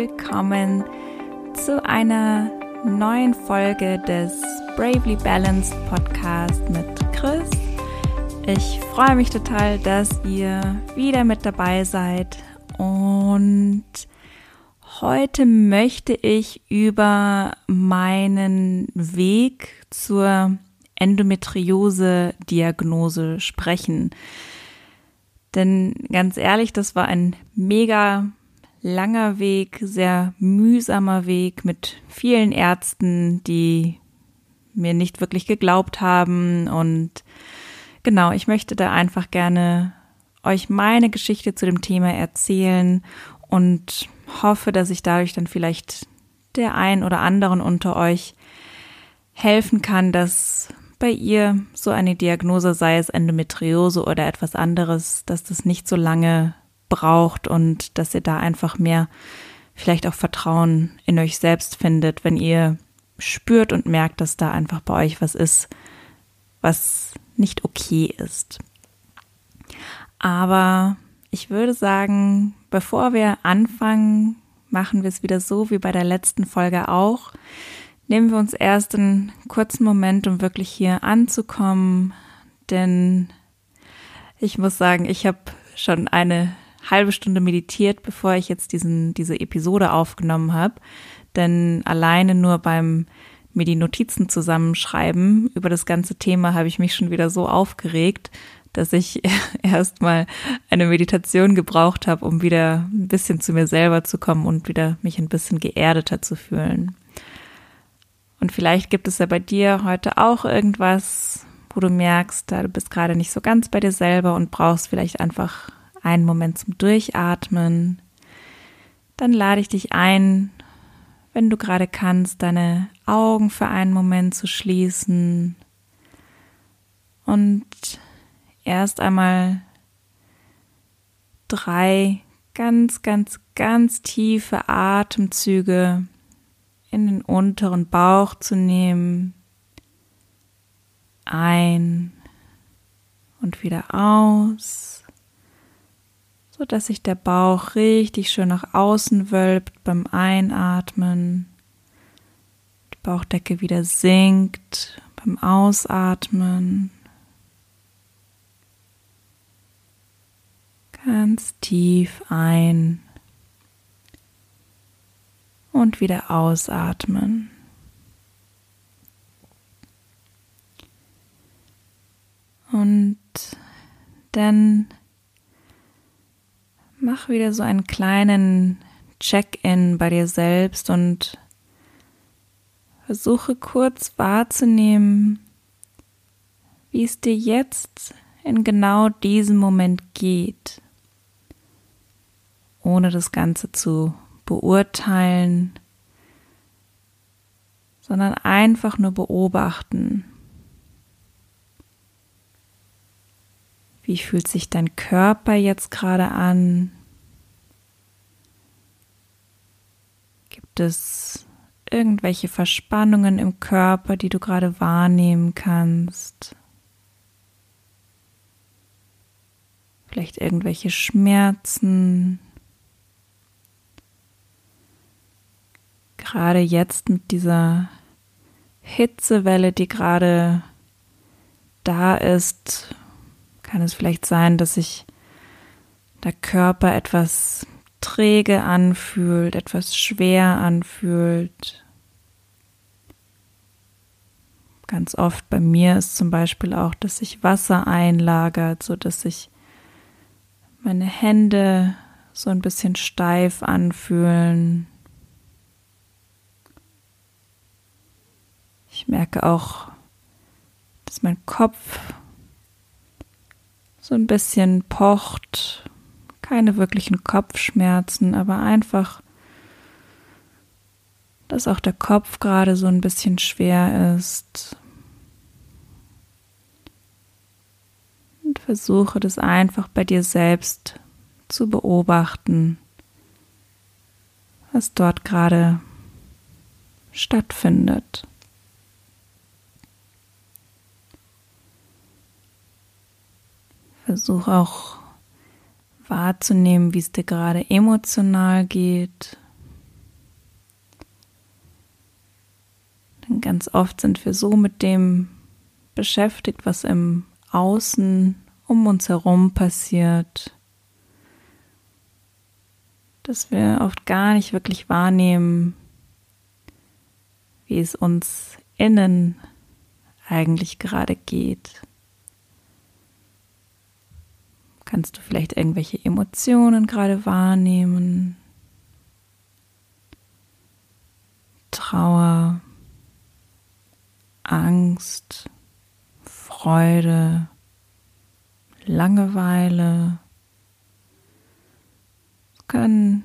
willkommen zu einer neuen Folge des Bravely Balanced Podcast mit Chris. Ich freue mich total, dass ihr wieder mit dabei seid und heute möchte ich über meinen Weg zur Endometriose-Diagnose sprechen. Denn ganz ehrlich, das war ein mega langer Weg, sehr mühsamer Weg mit vielen Ärzten, die mir nicht wirklich geglaubt haben. Und genau, ich möchte da einfach gerne euch meine Geschichte zu dem Thema erzählen und hoffe, dass ich dadurch dann vielleicht der ein oder anderen unter euch helfen kann, dass bei ihr so eine Diagnose, sei es Endometriose oder etwas anderes, dass das nicht so lange braucht und dass ihr da einfach mehr vielleicht auch Vertrauen in euch selbst findet, wenn ihr spürt und merkt, dass da einfach bei euch was ist, was nicht okay ist. Aber ich würde sagen, bevor wir anfangen, machen wir es wieder so wie bei der letzten Folge auch. Nehmen wir uns erst einen kurzen Moment, um wirklich hier anzukommen, denn ich muss sagen, ich habe schon eine halbe Stunde meditiert, bevor ich jetzt diesen, diese Episode aufgenommen habe. Denn alleine nur beim mir die Notizen zusammenschreiben über das ganze Thema habe ich mich schon wieder so aufgeregt, dass ich erstmal eine Meditation gebraucht habe, um wieder ein bisschen zu mir selber zu kommen und wieder mich ein bisschen geerdeter zu fühlen. Und vielleicht gibt es ja bei dir heute auch irgendwas, wo du merkst, du bist gerade nicht so ganz bei dir selber und brauchst vielleicht einfach einen Moment zum Durchatmen. Dann lade ich dich ein, wenn du gerade kannst, deine Augen für einen Moment zu schließen und erst einmal drei ganz, ganz, ganz tiefe Atemzüge in den unteren Bauch zu nehmen. Ein und wieder aus so dass sich der Bauch richtig schön nach außen wölbt beim Einatmen. Die Bauchdecke wieder sinkt beim Ausatmen. Ganz tief ein und wieder ausatmen. Und dann Mach wieder so einen kleinen Check-in bei dir selbst und versuche kurz wahrzunehmen, wie es dir jetzt in genau diesem Moment geht, ohne das Ganze zu beurteilen, sondern einfach nur beobachten. Wie fühlt sich dein Körper jetzt gerade an? Gibt es irgendwelche Verspannungen im Körper, die du gerade wahrnehmen kannst? Vielleicht irgendwelche Schmerzen? Gerade jetzt mit dieser Hitzewelle, die gerade da ist, kann es vielleicht sein, dass sich der Körper etwas träge anfühlt, etwas schwer anfühlt. Ganz oft bei mir ist zum Beispiel auch, dass sich Wasser einlagert, so dass sich meine Hände so ein bisschen steif anfühlen. Ich merke auch, dass mein Kopf so ein bisschen pocht. Keine wirklichen Kopfschmerzen, aber einfach, dass auch der Kopf gerade so ein bisschen schwer ist. Und versuche das einfach bei dir selbst zu beobachten, was dort gerade stattfindet. Versuch auch wahrzunehmen, wie es dir gerade emotional geht. Denn ganz oft sind wir so mit dem beschäftigt, was im Außen um uns herum passiert, dass wir oft gar nicht wirklich wahrnehmen, wie es uns innen eigentlich gerade geht. Kannst du vielleicht irgendwelche Emotionen gerade wahrnehmen? Trauer, Angst, Freude, Langeweile. Es können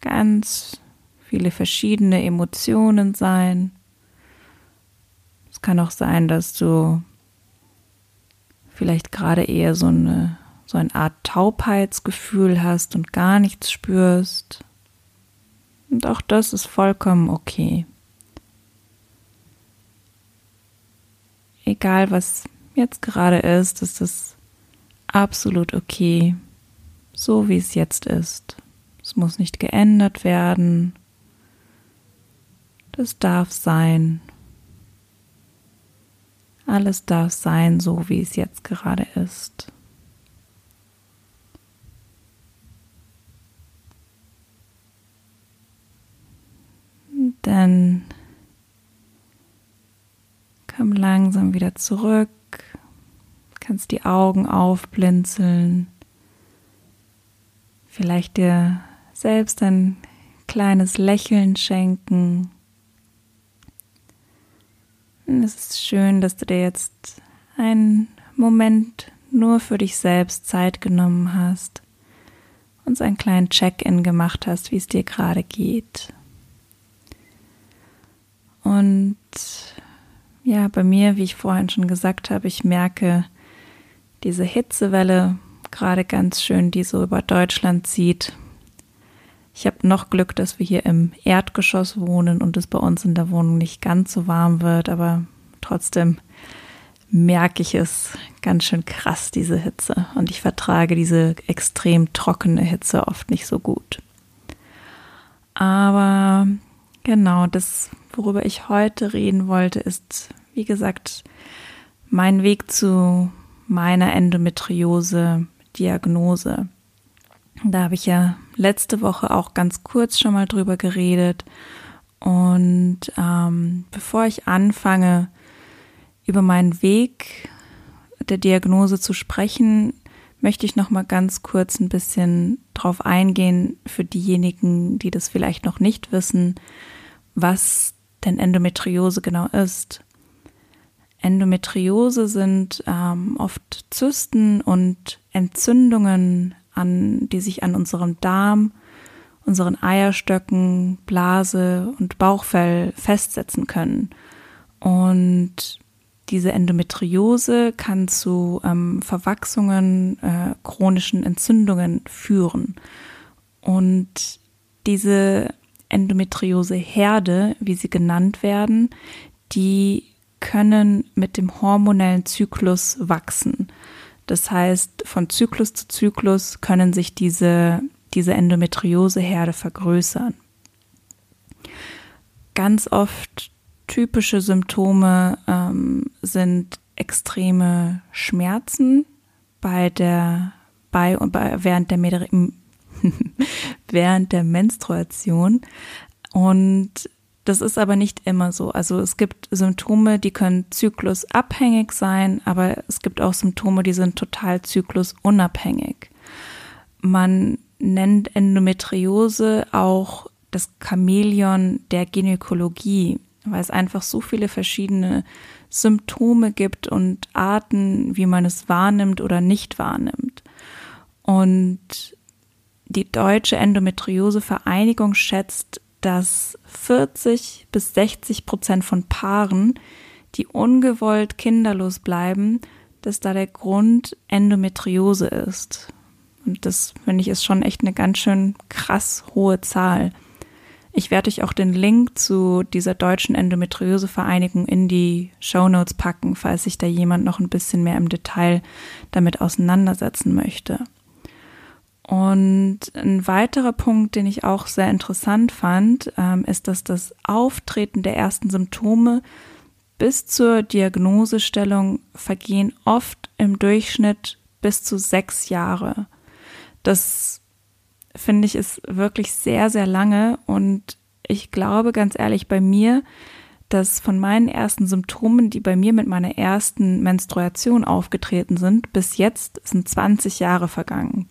ganz viele verschiedene Emotionen sein. Es kann auch sein, dass du vielleicht gerade eher so eine so eine Art Taubheitsgefühl hast und gar nichts spürst. Und auch das ist vollkommen okay. Egal was jetzt gerade ist, ist es absolut okay, so wie es jetzt ist. Es muss nicht geändert werden. Das darf sein. Alles darf sein, so wie es jetzt gerade ist. Dann komm langsam wieder zurück, kannst die Augen aufblinzeln, vielleicht dir selbst ein kleines Lächeln schenken. Und es ist schön, dass du dir jetzt einen Moment nur für dich selbst Zeit genommen hast und so einen kleinen Check-in gemacht hast, wie es dir gerade geht. Und ja, bei mir, wie ich vorhin schon gesagt habe, ich merke diese Hitzewelle gerade ganz schön, die so über Deutschland zieht. Ich habe noch Glück, dass wir hier im Erdgeschoss wohnen und es bei uns in der Wohnung nicht ganz so warm wird, aber trotzdem merke ich es ganz schön krass, diese Hitze. Und ich vertrage diese extrem trockene Hitze oft nicht so gut. Aber genau, das worüber ich heute reden wollte, ist, wie gesagt, mein Weg zu meiner Endometriose-Diagnose. Da habe ich ja letzte Woche auch ganz kurz schon mal drüber geredet. Und ähm, bevor ich anfange, über meinen Weg der Diagnose zu sprechen, möchte ich noch mal ganz kurz ein bisschen drauf eingehen für diejenigen, die das vielleicht noch nicht wissen, was denn Endometriose genau ist. Endometriose sind ähm, oft Zysten und Entzündungen, an, die sich an unserem Darm, unseren Eierstöcken, Blase und Bauchfell festsetzen können. Und diese Endometriose kann zu ähm, Verwachsungen, äh, chronischen Entzündungen führen. Und diese Endometriose-Herde, wie sie genannt werden, die können mit dem hormonellen Zyklus wachsen. Das heißt, von Zyklus zu Zyklus können sich diese, diese Endometriose-Herde vergrößern. Ganz oft typische Symptome ähm, sind extreme Schmerzen bei der bei bei, während der während der Menstruation. Und das ist aber nicht immer so. Also es gibt Symptome, die können zyklusabhängig sein, aber es gibt auch Symptome, die sind total zyklusunabhängig. Man nennt Endometriose auch das Chamäleon der Gynäkologie, weil es einfach so viele verschiedene Symptome gibt und Arten, wie man es wahrnimmt oder nicht wahrnimmt. Und die Deutsche Endometriose-Vereinigung schätzt, dass 40 bis 60 Prozent von Paaren, die ungewollt kinderlos bleiben, dass da der Grund Endometriose ist. Und das finde ich ist schon echt eine ganz schön krass hohe Zahl. Ich werde euch auch den Link zu dieser deutschen Endometriose-Vereinigung in die Show Notes packen, falls sich da jemand noch ein bisschen mehr im Detail damit auseinandersetzen möchte. Und ein weiterer Punkt, den ich auch sehr interessant fand, ähm, ist, dass das Auftreten der ersten Symptome bis zur Diagnosestellung vergehen oft im Durchschnitt bis zu sechs Jahre. Das finde ich ist wirklich sehr, sehr lange und ich glaube ganz ehrlich bei mir, dass von meinen ersten Symptomen, die bei mir mit meiner ersten Menstruation aufgetreten sind, bis jetzt sind 20 Jahre vergangen.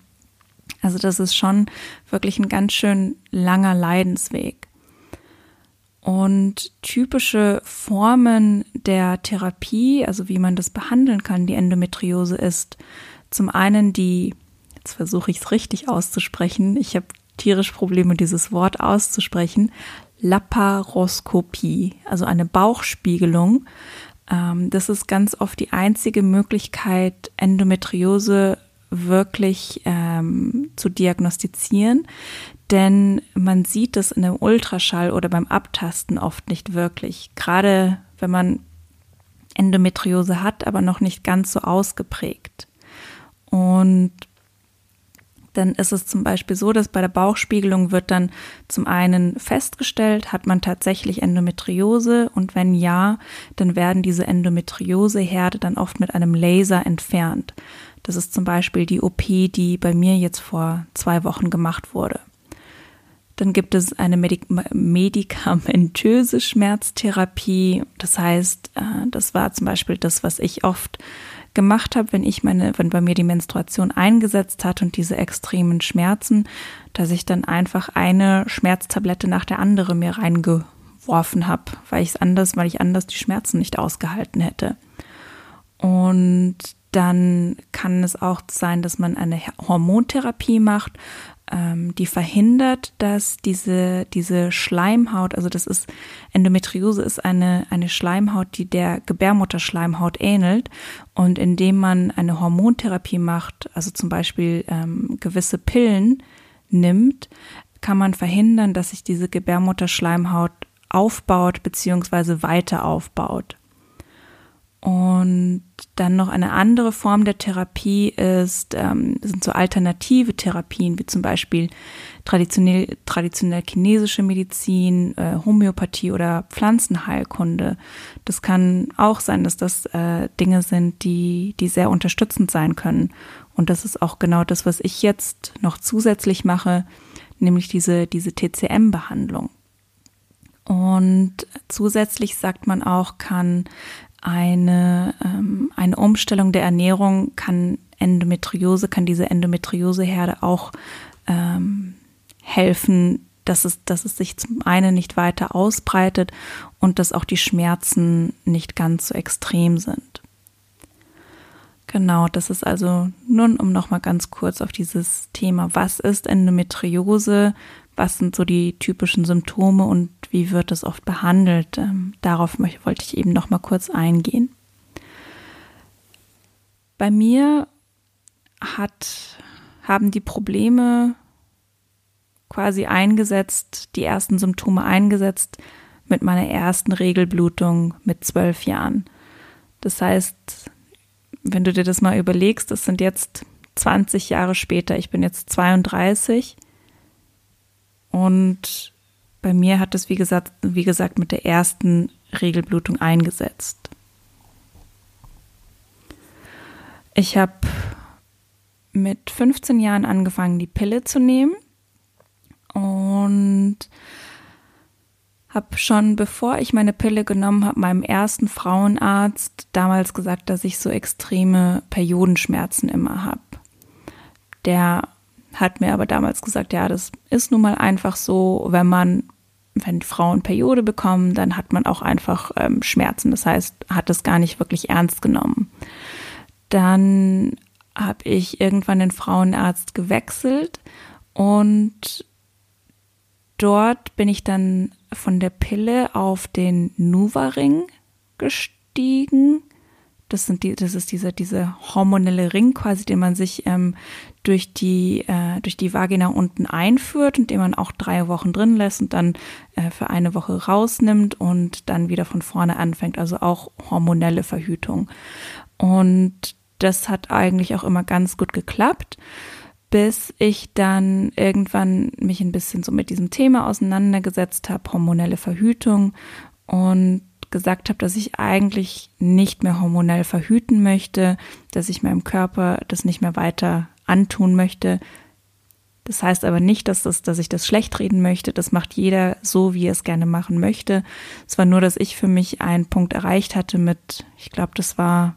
Also das ist schon wirklich ein ganz schön langer Leidensweg. Und typische Formen der Therapie, also wie man das behandeln kann, die Endometriose ist zum einen die, jetzt versuche ich es richtig auszusprechen, ich habe tierisch Probleme, dieses Wort auszusprechen, Laparoskopie, also eine Bauchspiegelung. Ähm, das ist ganz oft die einzige Möglichkeit, Endometriose wirklich ähm, zu diagnostizieren, denn man sieht es in einem Ultraschall oder beim Abtasten oft nicht wirklich. Gerade wenn man Endometriose hat, aber noch nicht ganz so ausgeprägt. Und dann ist es zum Beispiel so, dass bei der Bauchspiegelung wird dann zum einen festgestellt, hat man tatsächlich Endometriose und wenn ja, dann werden diese Endometrioseherde dann oft mit einem Laser entfernt. Das ist zum Beispiel die OP, die bei mir jetzt vor zwei Wochen gemacht wurde. Dann gibt es eine Medik medikamentöse Schmerztherapie. Das heißt, äh, das war zum Beispiel das, was ich oft gemacht habe, wenn ich meine, wenn bei mir die Menstruation eingesetzt hat und diese extremen Schmerzen, dass ich dann einfach eine Schmerztablette nach der anderen mir reingeworfen habe, weil ich es anders, weil ich anders die Schmerzen nicht ausgehalten hätte. Und dann kann es auch sein, dass man eine Hormontherapie macht, ähm, die verhindert, dass diese, diese Schleimhaut, also das ist, Endometriose ist eine, eine Schleimhaut, die der Gebärmutterschleimhaut ähnelt. Und indem man eine Hormontherapie macht, also zum Beispiel ähm, gewisse Pillen nimmt, kann man verhindern, dass sich diese Gebärmutterschleimhaut aufbaut beziehungsweise weiter aufbaut. Und dann noch eine andere Form der Therapie ist, ähm, sind so alternative Therapien, wie zum Beispiel traditionell, traditionell chinesische Medizin, äh, Homöopathie oder Pflanzenheilkunde. Das kann auch sein, dass das äh, Dinge sind, die, die sehr unterstützend sein können. Und das ist auch genau das, was ich jetzt noch zusätzlich mache, nämlich diese, diese TCM-Behandlung. Und zusätzlich sagt man auch, kann eine, ähm, eine Umstellung der Ernährung kann Endometriose, kann diese Endometrioseherde auch ähm, helfen, dass es, dass es sich zum einen nicht weiter ausbreitet und dass auch die Schmerzen nicht ganz so extrem sind. Genau, das ist also nun, um nochmal ganz kurz auf dieses Thema, was ist Endometriose, was sind so die typischen Symptome und wie wird das oft behandelt? Ähm, darauf wollte ich eben noch mal kurz eingehen. Bei mir hat, haben die Probleme quasi eingesetzt, die ersten Symptome eingesetzt mit meiner ersten Regelblutung mit zwölf Jahren. Das heißt, wenn du dir das mal überlegst, das sind jetzt 20 Jahre später, ich bin jetzt 32 und bei mir hat es, wie gesagt, wie gesagt, mit der ersten Regelblutung eingesetzt. Ich habe mit 15 Jahren angefangen, die Pille zu nehmen und habe schon, bevor ich meine Pille genommen habe, meinem ersten Frauenarzt damals gesagt, dass ich so extreme Periodenschmerzen immer habe. Der hat mir aber damals gesagt, ja, das ist nun mal einfach so, wenn man wenn Frauen Periode bekommen, dann hat man auch einfach ähm, Schmerzen. Das heißt, hat es gar nicht wirklich ernst genommen. Dann habe ich irgendwann den Frauenarzt gewechselt und dort bin ich dann von der Pille auf den Nuva-Ring gestiegen das sind die, das ist dieser, diese hormonelle Ring quasi, den man sich ähm, durch die, äh, durch die Vagina unten einführt und den man auch drei Wochen drin lässt und dann äh, für eine Woche rausnimmt und dann wieder von vorne anfängt. Also auch hormonelle Verhütung. Und das hat eigentlich auch immer ganz gut geklappt bis ich dann irgendwann mich ein bisschen so mit diesem Thema auseinandergesetzt habe, hormonelle Verhütung und gesagt habe, dass ich eigentlich nicht mehr hormonell verhüten möchte, dass ich meinem Körper das nicht mehr weiter antun möchte. Das heißt aber nicht, dass, das, dass ich das schlecht reden möchte. Das macht jeder so, wie er es gerne machen möchte. Es war nur, dass ich für mich einen Punkt erreicht hatte mit, ich glaube, das war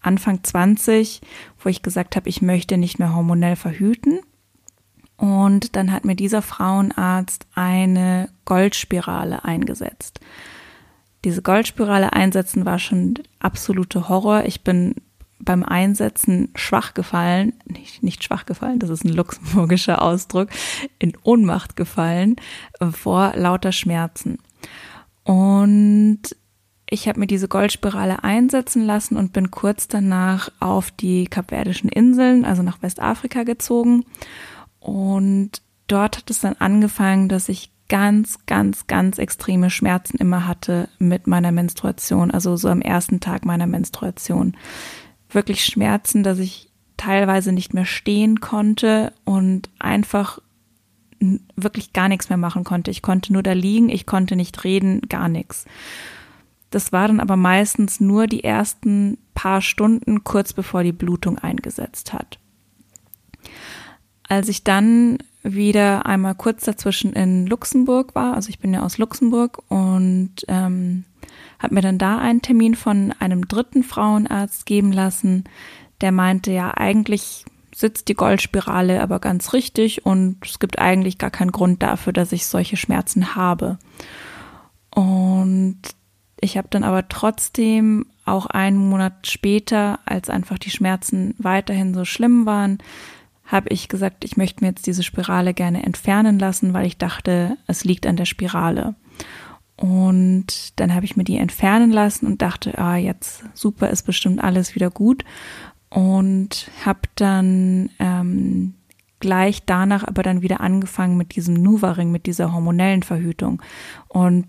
Anfang 20, wo ich gesagt habe, ich möchte nicht mehr hormonell verhüten. Und dann hat mir dieser Frauenarzt eine Goldspirale eingesetzt. Diese Goldspirale einsetzen war schon absolute Horror. Ich bin beim Einsetzen schwach gefallen, nicht, nicht schwach gefallen, das ist ein luxemburgischer Ausdruck, in Ohnmacht gefallen vor lauter Schmerzen. Und ich habe mir diese Goldspirale einsetzen lassen und bin kurz danach auf die Kapverdischen Inseln, also nach Westafrika gezogen. Und dort hat es dann angefangen, dass ich ganz, ganz, ganz extreme Schmerzen immer hatte mit meiner Menstruation, also so am ersten Tag meiner Menstruation. Wirklich Schmerzen, dass ich teilweise nicht mehr stehen konnte und einfach wirklich gar nichts mehr machen konnte. Ich konnte nur da liegen, ich konnte nicht reden, gar nichts. Das war dann aber meistens nur die ersten paar Stunden kurz bevor die Blutung eingesetzt hat. Als ich dann wieder einmal kurz dazwischen in Luxemburg war, also ich bin ja aus Luxemburg und ähm, habe mir dann da einen Termin von einem dritten Frauenarzt geben lassen, der meinte, ja, eigentlich sitzt die Goldspirale aber ganz richtig und es gibt eigentlich gar keinen Grund dafür, dass ich solche Schmerzen habe. Und ich habe dann aber trotzdem auch einen Monat später, als einfach die Schmerzen weiterhin so schlimm waren, habe ich gesagt, ich möchte mir jetzt diese Spirale gerne entfernen lassen, weil ich dachte, es liegt an der Spirale. Und dann habe ich mir die entfernen lassen und dachte, ah, jetzt super, ist bestimmt alles wieder gut. Und habe dann ähm, gleich danach aber dann wieder angefangen mit diesem Nuvaring, mit dieser hormonellen Verhütung. Und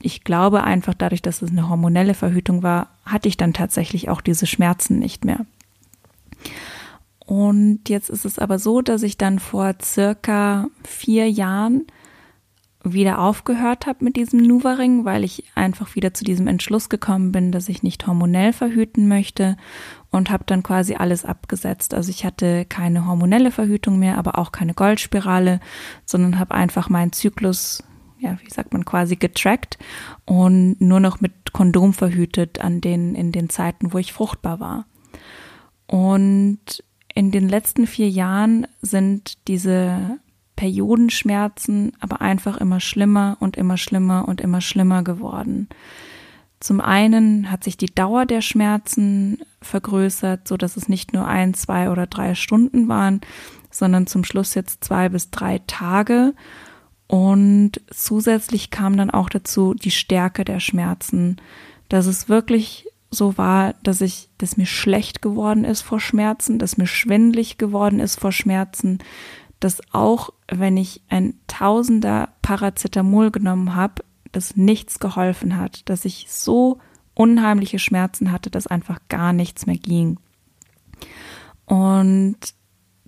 ich glaube einfach dadurch, dass es eine hormonelle Verhütung war, hatte ich dann tatsächlich auch diese Schmerzen nicht mehr. Und jetzt ist es aber so, dass ich dann vor circa vier Jahren wieder aufgehört habe mit diesem Nuvaring, weil ich einfach wieder zu diesem Entschluss gekommen bin, dass ich nicht hormonell verhüten möchte und habe dann quasi alles abgesetzt. Also ich hatte keine hormonelle Verhütung mehr, aber auch keine Goldspirale, sondern habe einfach meinen Zyklus ja, wie sagt man, quasi getrackt und nur noch mit Kondom verhütet an den, in den Zeiten, wo ich fruchtbar war. Und in den letzten vier Jahren sind diese Periodenschmerzen aber einfach immer schlimmer und immer schlimmer und immer schlimmer geworden. Zum einen hat sich die Dauer der Schmerzen vergrößert, so dass es nicht nur ein, zwei oder drei Stunden waren, sondern zum Schluss jetzt zwei bis drei Tage. Und zusätzlich kam dann auch dazu die Stärke der Schmerzen, dass es wirklich so war, dass ich, dass mir schlecht geworden ist vor Schmerzen, dass mir schwindlig geworden ist vor Schmerzen, dass auch wenn ich ein Tausender Paracetamol genommen habe, das nichts geholfen hat, dass ich so unheimliche Schmerzen hatte, dass einfach gar nichts mehr ging. Und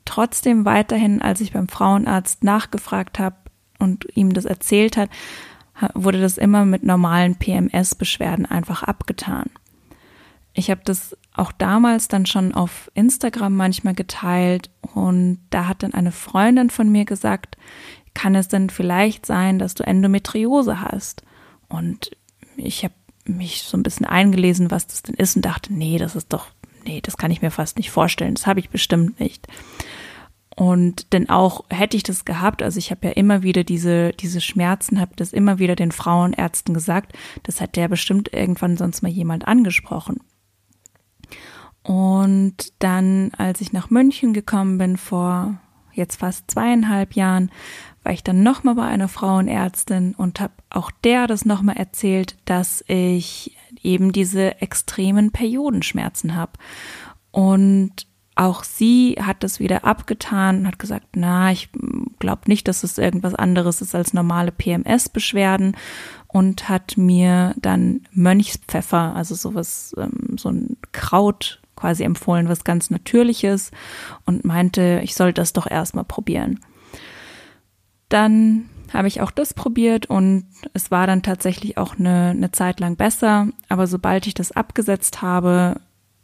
trotzdem weiterhin, als ich beim Frauenarzt nachgefragt habe, und ihm das erzählt hat, wurde das immer mit normalen PMS-Beschwerden einfach abgetan. Ich habe das auch damals dann schon auf Instagram manchmal geteilt und da hat dann eine Freundin von mir gesagt, kann es denn vielleicht sein, dass du Endometriose hast? Und ich habe mich so ein bisschen eingelesen, was das denn ist und dachte, nee, das ist doch, nee, das kann ich mir fast nicht vorstellen, das habe ich bestimmt nicht. Und denn auch hätte ich das gehabt, also ich habe ja immer wieder diese, diese Schmerzen, habe das immer wieder den Frauenärzten gesagt, das hat der bestimmt irgendwann sonst mal jemand angesprochen. Und dann, als ich nach München gekommen bin, vor jetzt fast zweieinhalb Jahren, war ich dann nochmal bei einer Frauenärztin und habe auch der das nochmal erzählt, dass ich eben diese extremen Periodenschmerzen habe. Und auch sie hat das wieder abgetan und hat gesagt, na, ich glaube nicht, dass es irgendwas anderes ist als normale PMS-Beschwerden und hat mir dann Mönchspfeffer, also sowas, ähm, so ein Kraut quasi empfohlen, was ganz Natürliches und meinte, ich soll das doch erstmal probieren. Dann habe ich auch das probiert und es war dann tatsächlich auch eine, eine Zeit lang besser. Aber sobald ich das abgesetzt habe,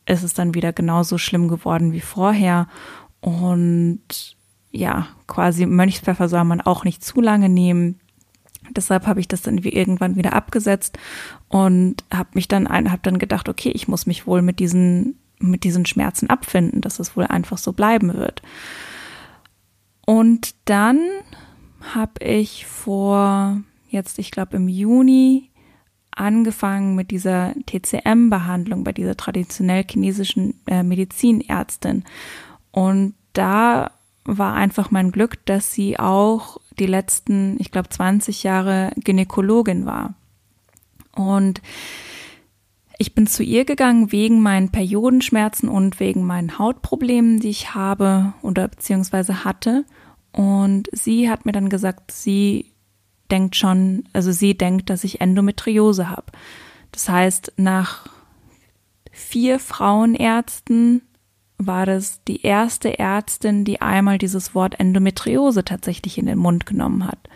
ist es dann wieder genauso schlimm geworden wie vorher. Und ja, quasi Mönchspfeffer soll man auch nicht zu lange nehmen. Deshalb habe ich das dann irgendwann wieder abgesetzt und habe mich dann ein, habe dann gedacht, okay, ich muss mich wohl mit diesen mit diesen Schmerzen abfinden, dass es wohl einfach so bleiben wird. Und dann habe ich vor jetzt, ich glaube im Juni angefangen mit dieser TCM-Behandlung bei dieser traditionell chinesischen äh, Medizinärztin. Und da war einfach mein Glück, dass sie auch die letzten, ich glaube, 20 Jahre Gynäkologin war. Und ich bin zu ihr gegangen wegen meinen Periodenschmerzen und wegen meinen Hautproblemen, die ich habe oder beziehungsweise hatte. Und sie hat mir dann gesagt, sie denkt schon, also sie denkt, dass ich Endometriose habe. Das heißt, nach vier Frauenärzten war das die erste Ärztin, die einmal dieses Wort Endometriose tatsächlich in den Mund genommen hat.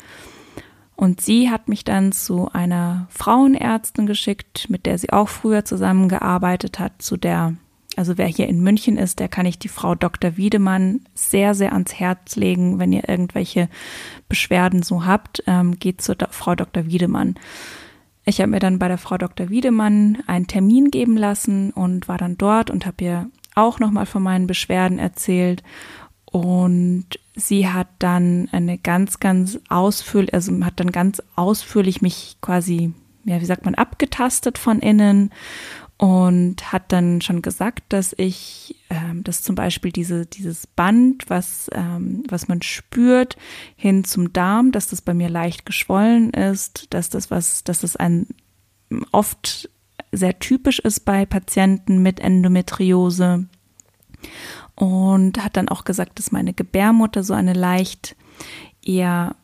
Und sie hat mich dann zu einer Frauenärztin geschickt, mit der sie auch früher zusammengearbeitet hat, zu der also wer hier in München ist, der kann ich die Frau Dr. Wiedemann sehr, sehr ans Herz legen. Wenn ihr irgendwelche Beschwerden so habt, ähm, geht zur Do Frau Dr. Wiedemann. Ich habe mir dann bei der Frau Dr. Wiedemann einen Termin geben lassen und war dann dort und habe ihr auch nochmal von meinen Beschwerden erzählt. Und sie hat dann eine ganz, ganz ausführlich, also hat dann ganz ausführlich mich quasi, ja, wie sagt man, abgetastet von innen und hat dann schon gesagt, dass ich, ähm, dass zum Beispiel diese, dieses Band, was, ähm, was man spürt, hin zum Darm, dass das bei mir leicht geschwollen ist, dass das was, dass das ein oft sehr typisch ist bei Patienten mit Endometriose. Und hat dann auch gesagt, dass meine Gebärmutter so eine leicht eher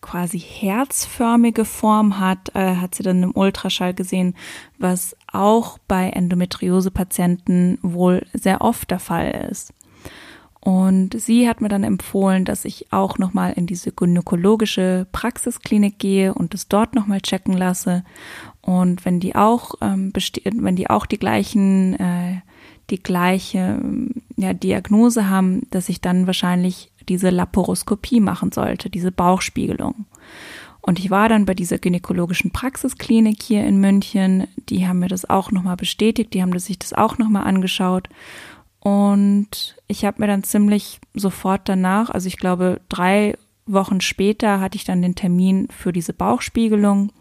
quasi herzförmige Form hat, äh, hat sie dann im Ultraschall gesehen, was auch bei Endometriose-Patienten wohl sehr oft der Fall ist. Und sie hat mir dann empfohlen, dass ich auch nochmal in diese gynäkologische Praxisklinik gehe und es dort nochmal checken lasse. Und wenn die auch ähm, wenn die auch die gleichen äh, die gleiche ja, Diagnose haben, dass ich dann wahrscheinlich diese Laparoskopie machen sollte, diese Bauchspiegelung. Und ich war dann bei dieser gynäkologischen Praxisklinik hier in München. Die haben mir das auch nochmal bestätigt, die haben sich das auch nochmal angeschaut. Und ich habe mir dann ziemlich sofort danach, also ich glaube drei Wochen später, hatte ich dann den Termin für diese Bauchspiegelung.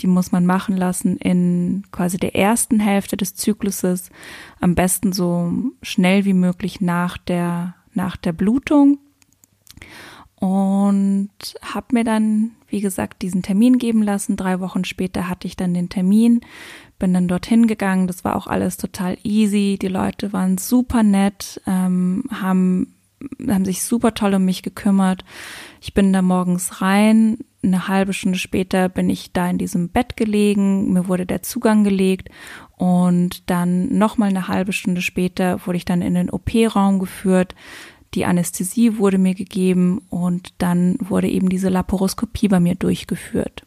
Die muss man machen lassen in quasi der ersten Hälfte des Zykluses, am besten so schnell wie möglich nach der, nach der Blutung. Und habe mir dann, wie gesagt, diesen Termin geben lassen. Drei Wochen später hatte ich dann den Termin, bin dann dorthin gegangen. Das war auch alles total easy. Die Leute waren super nett, ähm, haben haben sich super toll um mich gekümmert. Ich bin da morgens rein, eine halbe Stunde später bin ich da in diesem Bett gelegen, mir wurde der Zugang gelegt und dann nochmal eine halbe Stunde später wurde ich dann in den OP-Raum geführt. Die Anästhesie wurde mir gegeben und dann wurde eben diese Laparoskopie bei mir durchgeführt.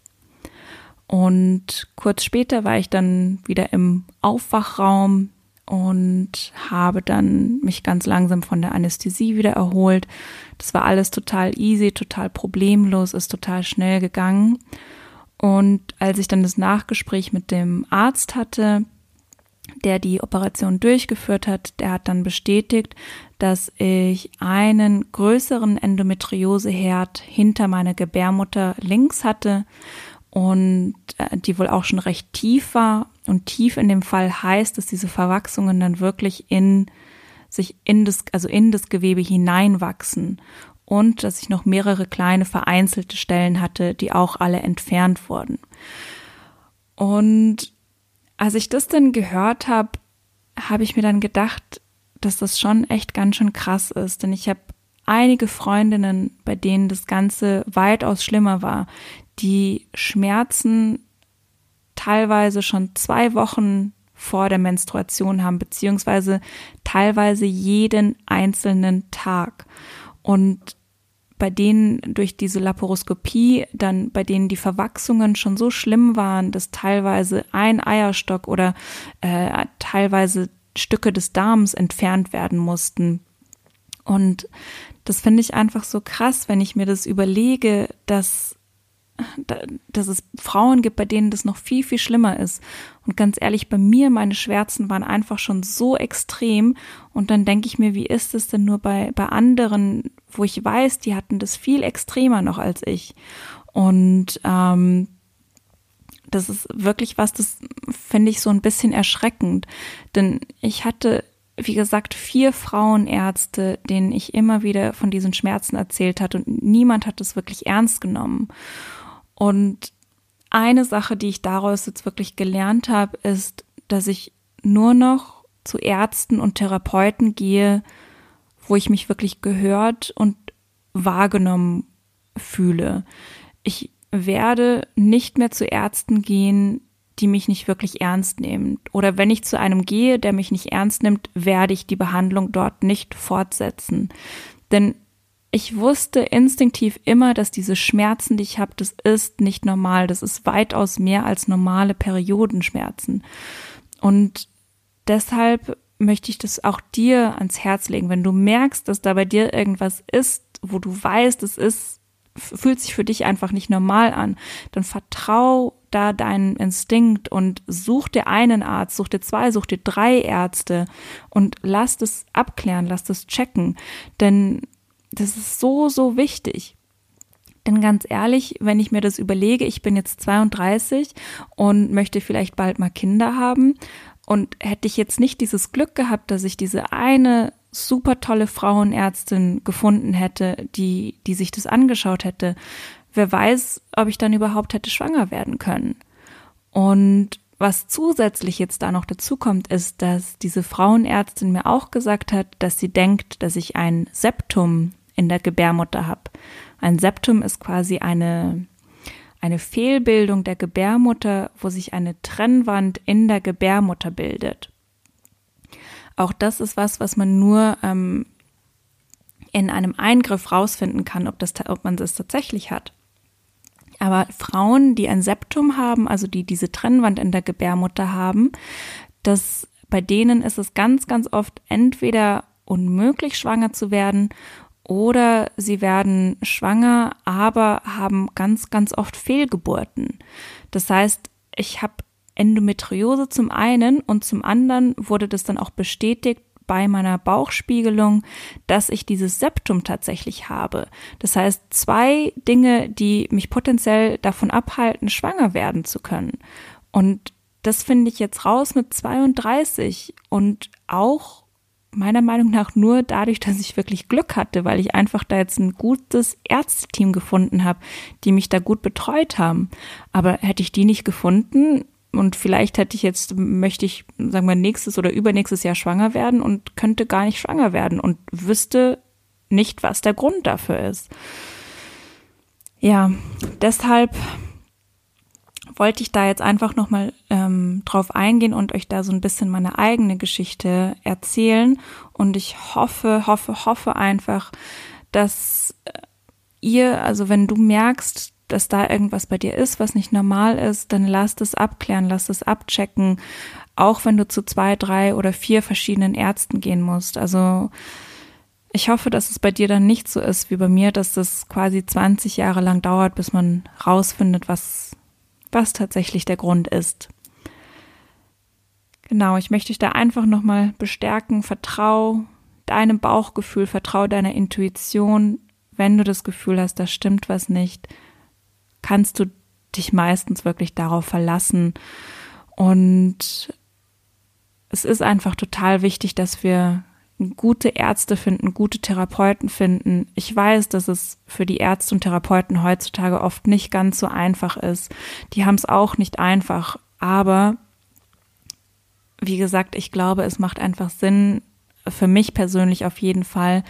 Und kurz später war ich dann wieder im Aufwachraum, und habe dann mich ganz langsam von der Anästhesie wieder erholt. Das war alles total easy, total problemlos, ist total schnell gegangen. Und als ich dann das Nachgespräch mit dem Arzt hatte, der die Operation durchgeführt hat, der hat dann bestätigt, dass ich einen größeren Endometrioseherd hinter meiner Gebärmutter links hatte und äh, die wohl auch schon recht tief war und tief in dem Fall heißt, dass diese Verwachsungen dann wirklich in sich in das, also in das Gewebe hineinwachsen und dass ich noch mehrere kleine vereinzelte Stellen hatte, die auch alle entfernt wurden. Und als ich das dann gehört habe, habe ich mir dann gedacht, dass das schon echt ganz schön krass ist, denn ich habe einige Freundinnen, bei denen das Ganze weitaus schlimmer war, die Schmerzen teilweise schon zwei Wochen vor der Menstruation haben, beziehungsweise teilweise jeden einzelnen Tag. Und bei denen durch diese Laparoskopie dann, bei denen die Verwachsungen schon so schlimm waren, dass teilweise ein Eierstock oder äh, teilweise Stücke des Darms entfernt werden mussten. Und das finde ich einfach so krass, wenn ich mir das überlege, dass dass es Frauen gibt, bei denen das noch viel, viel schlimmer ist. Und ganz ehrlich, bei mir, meine Schmerzen waren einfach schon so extrem. Und dann denke ich mir, wie ist es denn nur bei, bei anderen, wo ich weiß, die hatten das viel extremer noch als ich. Und ähm, das ist wirklich was, das finde ich so ein bisschen erschreckend. Denn ich hatte wie gesagt, vier Frauenärzte, denen ich immer wieder von diesen Schmerzen erzählt hat und niemand hat es wirklich ernst genommen. Und eine Sache, die ich daraus jetzt wirklich gelernt habe, ist, dass ich nur noch zu Ärzten und Therapeuten gehe, wo ich mich wirklich gehört und wahrgenommen fühle. Ich werde nicht mehr zu Ärzten gehen, die mich nicht wirklich ernst nehmen. Oder wenn ich zu einem gehe, der mich nicht ernst nimmt, werde ich die Behandlung dort nicht fortsetzen. Denn ich wusste instinktiv immer, dass diese Schmerzen, die ich habe, das ist nicht normal. Das ist weitaus mehr als normale Periodenschmerzen. Und deshalb möchte ich das auch dir ans Herz legen. Wenn du merkst, dass da bei dir irgendwas ist, wo du weißt, es ist, fühlt sich für dich einfach nicht normal an, dann vertrau da deinen Instinkt und such dir einen Arzt, such dir zwei, such dir drei Ärzte und lass das abklären, lass das checken. Denn das ist so, so wichtig. Denn ganz ehrlich, wenn ich mir das überlege, ich bin jetzt 32 und möchte vielleicht bald mal Kinder haben und hätte ich jetzt nicht dieses Glück gehabt, dass ich diese eine super tolle Frauenärztin gefunden hätte, die, die sich das angeschaut hätte, wer weiß, ob ich dann überhaupt hätte schwanger werden können. Und was zusätzlich jetzt da noch dazu kommt, ist, dass diese Frauenärztin mir auch gesagt hat, dass sie denkt, dass ich ein Septum in der Gebärmutter habe. Ein Septum ist quasi eine, eine Fehlbildung der Gebärmutter, wo sich eine Trennwand in der Gebärmutter bildet. Auch das ist was, was man nur ähm, in einem Eingriff rausfinden kann, ob, das, ob man das tatsächlich hat. Aber Frauen, die ein Septum haben, also die diese Trennwand in der Gebärmutter haben, das bei denen ist es ganz, ganz oft entweder unmöglich, schwanger zu werden oder sie werden schwanger, aber haben ganz, ganz oft Fehlgeburten. Das heißt, ich habe Endometriose zum einen und zum anderen wurde das dann auch bestätigt bei meiner Bauchspiegelung, dass ich dieses Septum tatsächlich habe. Das heißt, zwei Dinge, die mich potenziell davon abhalten, schwanger werden zu können. Und das finde ich jetzt raus mit 32 und auch meiner Meinung nach nur dadurch, dass ich wirklich Glück hatte, weil ich einfach da jetzt ein gutes Ärzteteam gefunden habe, die mich da gut betreut haben. Aber hätte ich die nicht gefunden und vielleicht hätte ich jetzt, möchte ich, sagen wir, nächstes oder übernächstes Jahr schwanger werden und könnte gar nicht schwanger werden und wüsste nicht, was der Grund dafür ist. Ja, deshalb wollte ich da jetzt einfach nochmal ähm, drauf eingehen und euch da so ein bisschen meine eigene Geschichte erzählen. Und ich hoffe, hoffe, hoffe einfach, dass äh, ihr, also wenn du merkst, dass da irgendwas bei dir ist, was nicht normal ist, dann lass das abklären, lass das abchecken, auch wenn du zu zwei, drei oder vier verschiedenen Ärzten gehen musst. Also ich hoffe, dass es bei dir dann nicht so ist wie bei mir, dass das quasi 20 Jahre lang dauert, bis man rausfindet, was was tatsächlich der Grund ist. Genau, ich möchte dich da einfach nochmal bestärken. Vertrau deinem Bauchgefühl, vertrau deiner Intuition. Wenn du das Gefühl hast, da stimmt was nicht, kannst du dich meistens wirklich darauf verlassen. Und es ist einfach total wichtig, dass wir gute Ärzte finden, gute Therapeuten finden. Ich weiß, dass es für die Ärzte und Therapeuten heutzutage oft nicht ganz so einfach ist. Die haben es auch nicht einfach, aber wie gesagt, ich glaube, es macht einfach Sinn, für mich persönlich auf jeden Fall,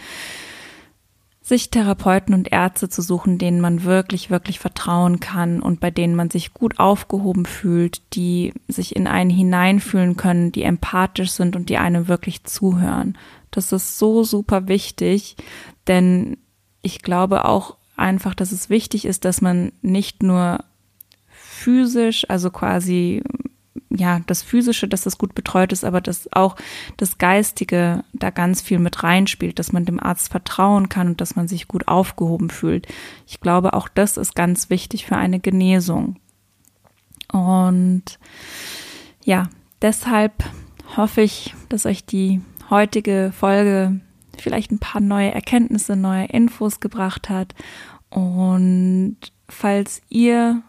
sich Therapeuten und Ärzte zu suchen, denen man wirklich, wirklich vertrauen kann und bei denen man sich gut aufgehoben fühlt, die sich in einen hineinfühlen können, die empathisch sind und die einem wirklich zuhören. Das ist so super wichtig, denn ich glaube auch einfach, dass es wichtig ist, dass man nicht nur physisch, also quasi ja, das Physische, dass das gut betreut ist, aber dass auch das Geistige da ganz viel mit reinspielt, dass man dem Arzt vertrauen kann und dass man sich gut aufgehoben fühlt. Ich glaube, auch das ist ganz wichtig für eine Genesung. Und ja, deshalb hoffe ich, dass euch die heutige Folge vielleicht ein paar neue Erkenntnisse, neue Infos gebracht hat. Und falls ihr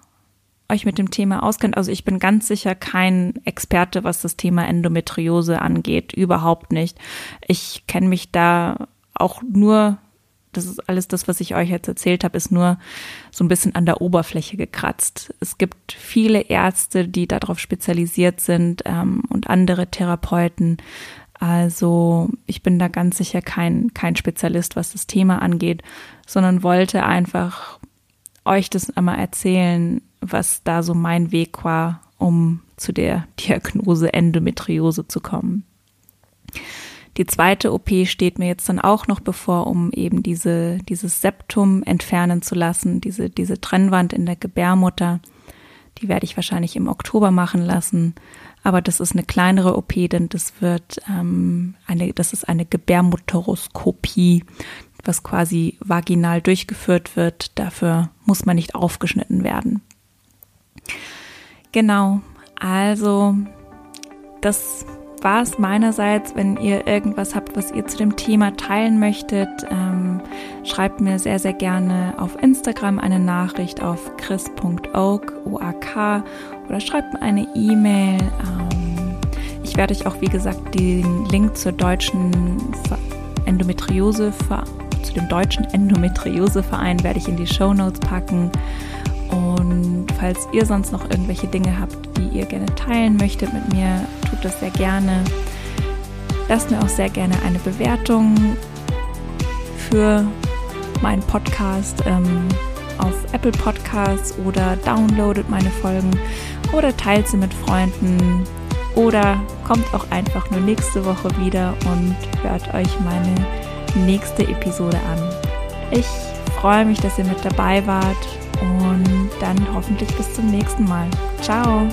euch mit dem Thema auskennt. Also ich bin ganz sicher kein Experte, was das Thema Endometriose angeht. Überhaupt nicht. Ich kenne mich da auch nur, das ist alles das, was ich euch jetzt erzählt habe, ist nur so ein bisschen an der Oberfläche gekratzt. Es gibt viele Ärzte, die darauf spezialisiert sind ähm, und andere Therapeuten. Also ich bin da ganz sicher kein, kein Spezialist, was das Thema angeht, sondern wollte einfach euch das einmal erzählen, was da so mein Weg war, um zu der Diagnose Endometriose zu kommen. Die zweite OP steht mir jetzt dann auch noch bevor, um eben diese, dieses Septum entfernen zu lassen, diese, diese Trennwand in der Gebärmutter. Die werde ich wahrscheinlich im Oktober machen lassen. Aber das ist eine kleinere OP, denn das wird ähm, eine, das ist eine Gebärmutteroskopie, was quasi vaginal durchgeführt wird. Dafür muss man nicht aufgeschnitten werden. Genau, also das war es meinerseits. Wenn ihr irgendwas habt, was ihr zu dem Thema teilen möchtet, ähm, schreibt mir sehr, sehr gerne auf Instagram eine Nachricht auf chris.oak, O-A-K, oder schreibt mir eine E-Mail. Ähm, ich werde euch auch, wie gesagt, den Link zur deutschen Endometriose, zu dem deutschen Endometrioseverein werde ich in die Show Notes packen. Und falls ihr sonst noch irgendwelche Dinge habt, die ihr gerne teilen möchtet mit mir, tut das sehr gerne. Lasst mir auch sehr gerne eine Bewertung für meinen Podcast ähm, auf Apple Podcasts oder downloadet meine Folgen oder teilt sie mit Freunden oder kommt auch einfach nur nächste Woche wieder und hört euch meine nächste Episode an. Ich freue mich, dass ihr mit dabei wart und dann hoffentlich bis zum nächsten Mal. Ciao!